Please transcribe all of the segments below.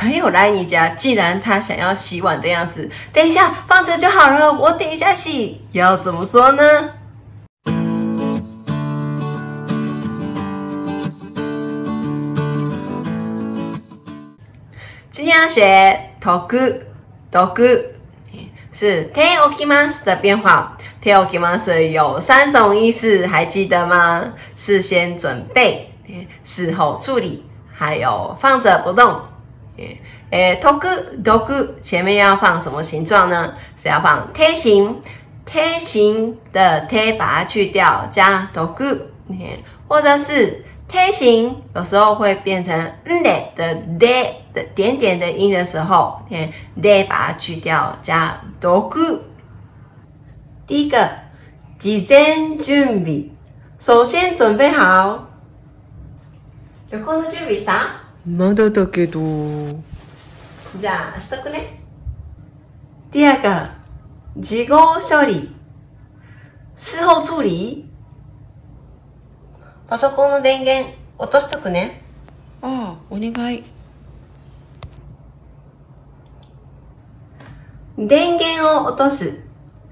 朋友来你家，既然他想要洗碗的样子，等一下放着就好了。我等一下洗，要怎么说呢？今天要学 “toku”，“toku” 是 “teokimas” 的变化，“teokimas” 有三种意思，还记得吗？事先准备，事后处理，还有放着不动。诶，独孤独孤，前面要放什么形状呢？是要放 T 形 t 形的 T 把它去掉，加独孤。或者是 T 形，有时候会变成嗯的 D 的点点的音的时候，D 把它去掉，加独孤。第一个，事前準備，首先准备好。旅行的准备啥？まだだけど。じゃあ、しとくね。第二个、事後処理。事後処理パソコンの電源落としとくね。ああ、お願い。電源を落とす。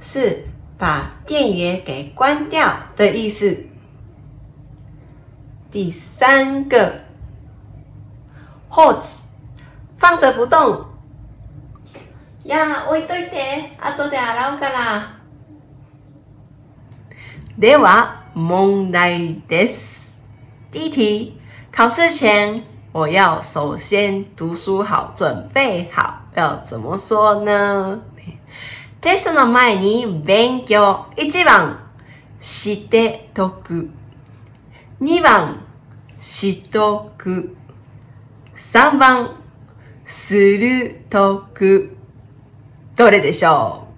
是把電源给关掉的意思。第三个。放置。放着不动。いや置いといて。後で洗うから。では、問題です。第一题。考试前、我要首先读书好、准备好。要怎么说呢テストの前に勉強。1番、しておく。2番、しとく。3番、するとく。どれでしょう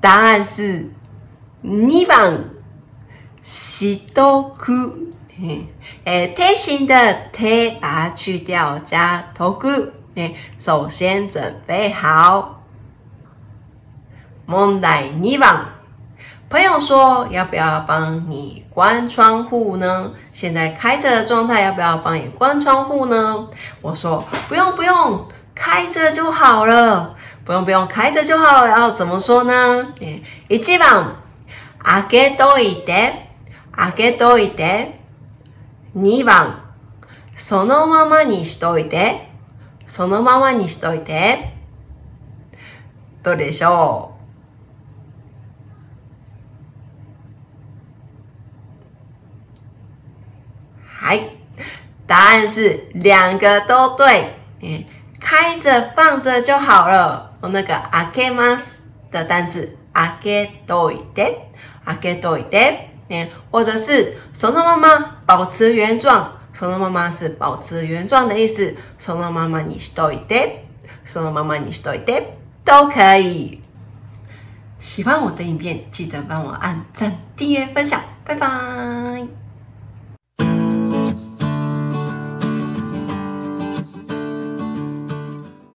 答案是2番、しとく。えー、心的手、把它去掉加とく。首先准备好。問題2番。朋友说：“要不要帮你关窗户呢？现在开着的状态，要不要帮你关窗户呢？”我说：“不用，不用，开着就好了。不用，不用，开着就好了。”然后怎么说呢？嗯，一、番、あげといて、あげといて。二、番、そのままにしておいて、そのままにしておいて。どうでしょう？来，答案是两个都对。嗯，开着放着就好了。我那个阿ケマス的单词阿ケ多いて、阿ケ多いて，嗯，或者是そのまま保持原状。そのまま是保持原状的意思。そのまま你是多いて、そのまま你是多いて、都可以。喜欢我的影片，记得帮我按赞、订阅、分享。拜拜。